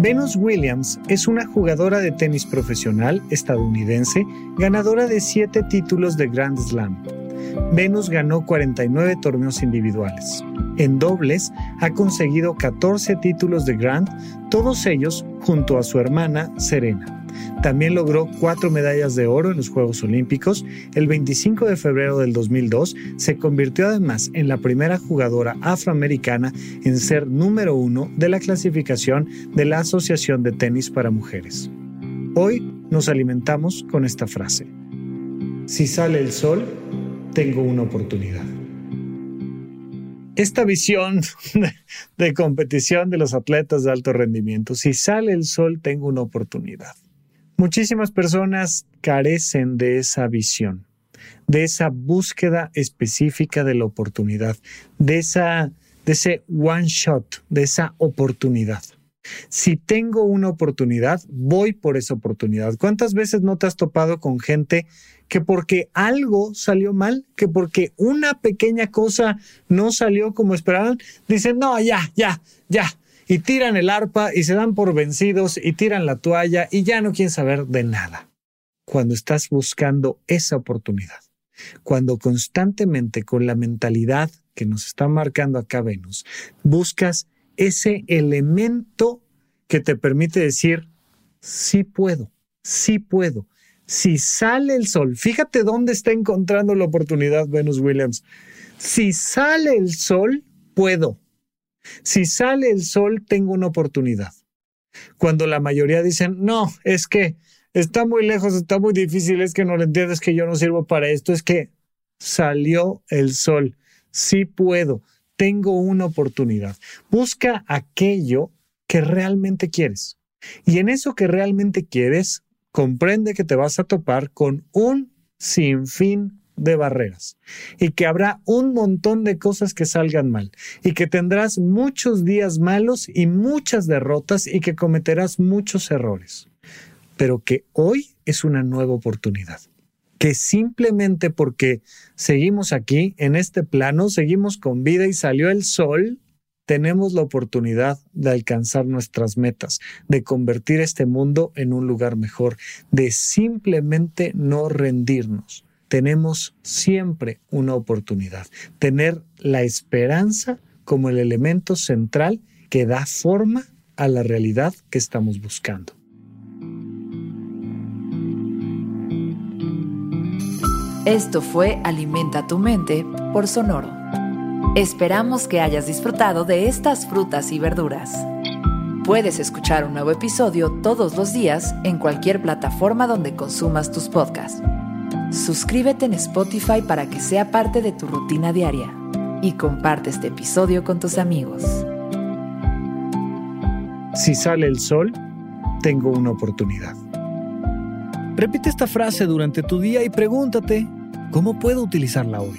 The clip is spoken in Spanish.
Venus Williams es una jugadora de tenis profesional estadounidense, ganadora de siete títulos de Grand Slam. Venus ganó 49 torneos individuales. En dobles ha conseguido 14 títulos de Grand, todos ellos junto a su hermana Serena. También logró cuatro medallas de oro en los Juegos Olímpicos. El 25 de febrero del 2002 se convirtió además en la primera jugadora afroamericana en ser número uno de la clasificación de la Asociación de Tenis para Mujeres. Hoy nos alimentamos con esta frase. Si sale el sol, tengo una oportunidad. Esta visión de competición de los atletas de alto rendimiento, si sale el sol, tengo una oportunidad. Muchísimas personas carecen de esa visión, de esa búsqueda específica de la oportunidad, de, esa, de ese one shot, de esa oportunidad. Si tengo una oportunidad, voy por esa oportunidad. ¿Cuántas veces no te has topado con gente que porque algo salió mal, que porque una pequeña cosa no salió como esperaban, dicen, no, ya, ya, ya, y tiran el arpa y se dan por vencidos y tiran la toalla y ya no quieren saber de nada. Cuando estás buscando esa oportunidad, cuando constantemente con la mentalidad que nos está marcando acá Venus, buscas ese elemento que te permite decir, sí puedo, sí puedo. Si sale el sol, fíjate dónde está encontrando la oportunidad Venus Williams. Si sale el sol, puedo. Si sale el sol, tengo una oportunidad. Cuando la mayoría dicen, no, es que está muy lejos, está muy difícil, es que no lo entiendes, que yo no sirvo para esto, es que salió el sol. Sí puedo, tengo una oportunidad. Busca aquello que realmente quieres. Y en eso que realmente quieres, comprende que te vas a topar con un sinfín de barreras y que habrá un montón de cosas que salgan mal y que tendrás muchos días malos y muchas derrotas y que cometerás muchos errores, pero que hoy es una nueva oportunidad. Que simplemente porque seguimos aquí, en este plano, seguimos con vida y salió el sol, tenemos la oportunidad de alcanzar nuestras metas, de convertir este mundo en un lugar mejor, de simplemente no rendirnos tenemos siempre una oportunidad. Tener la esperanza como el elemento central que da forma a la realidad que estamos buscando. Esto fue Alimenta tu mente por Sonoro. Esperamos que hayas disfrutado de estas frutas y verduras. Puedes escuchar un nuevo episodio todos los días en cualquier plataforma donde consumas tus podcasts Suscríbete en Spotify para que sea parte de tu rutina diaria y comparte este episodio con tus amigos. Si sale el sol, tengo una oportunidad. Repite esta frase durante tu día y pregúntate, ¿cómo puedo utilizarla hoy?